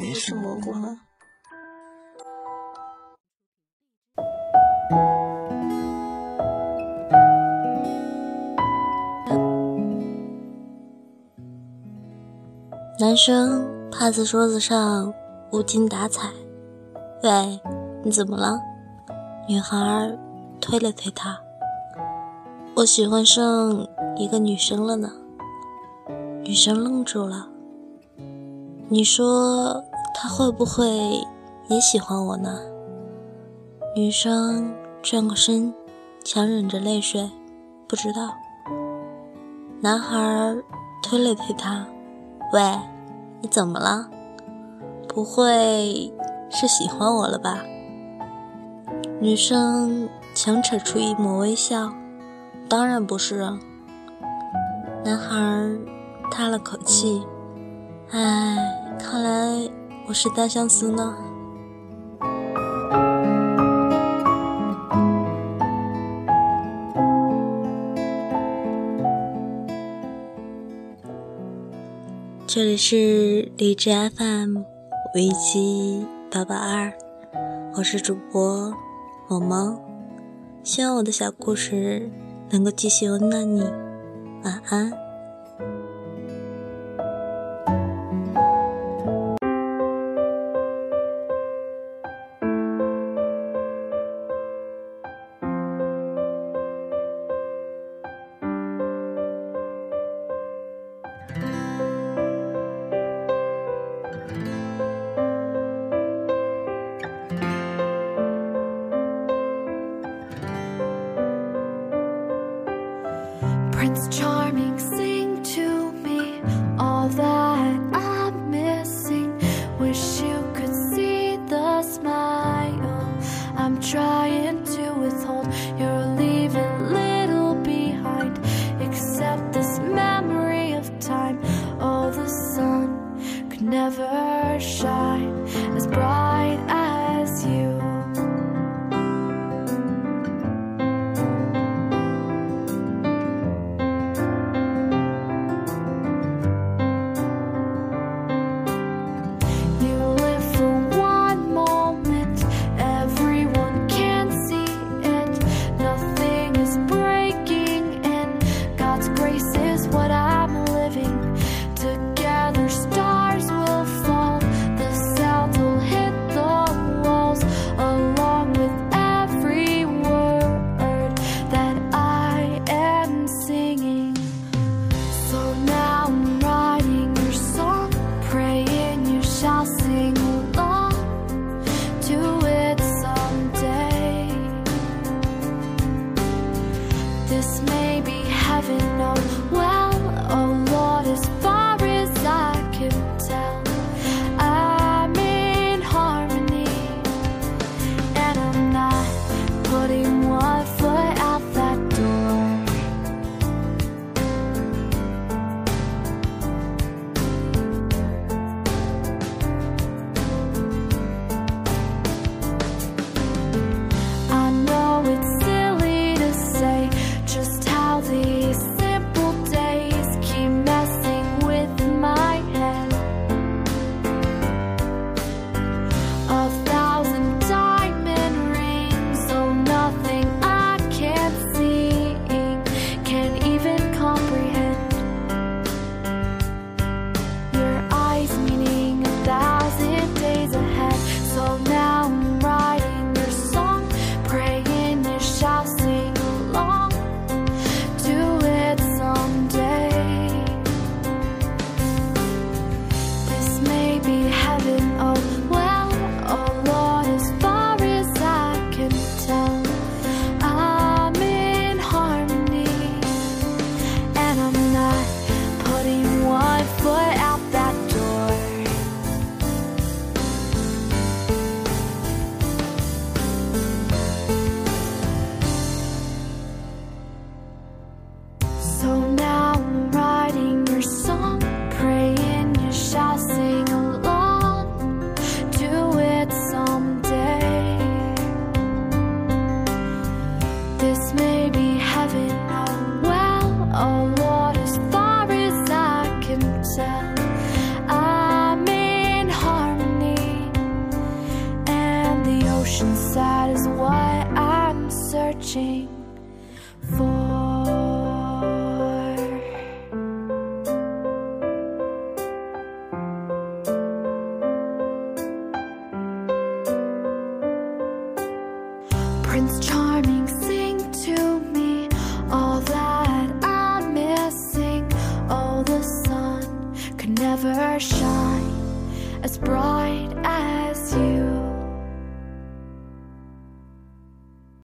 你是蘑菇吗？男生趴在桌子上无精打采。喂，你怎么了？女孩推了推他。我喜欢上一个女生了呢。女生愣住了。你说他会不会也喜欢我呢？女生转过身，强忍着泪水，不知道。男孩推了推她，喂，你怎么了？不会是喜欢我了吧？女生强扯出一抹微笑，当然不是啊。男孩叹了口气。唉，我是单相思呢。这里是荔枝 FM 五一七八八二，我是主播萌萌，希望我的小故事能够继续温暖你，晚安。That I'm missing. Wish you could see the smile I'm trying This may be heaven, oh well. ocean side is why I'm searching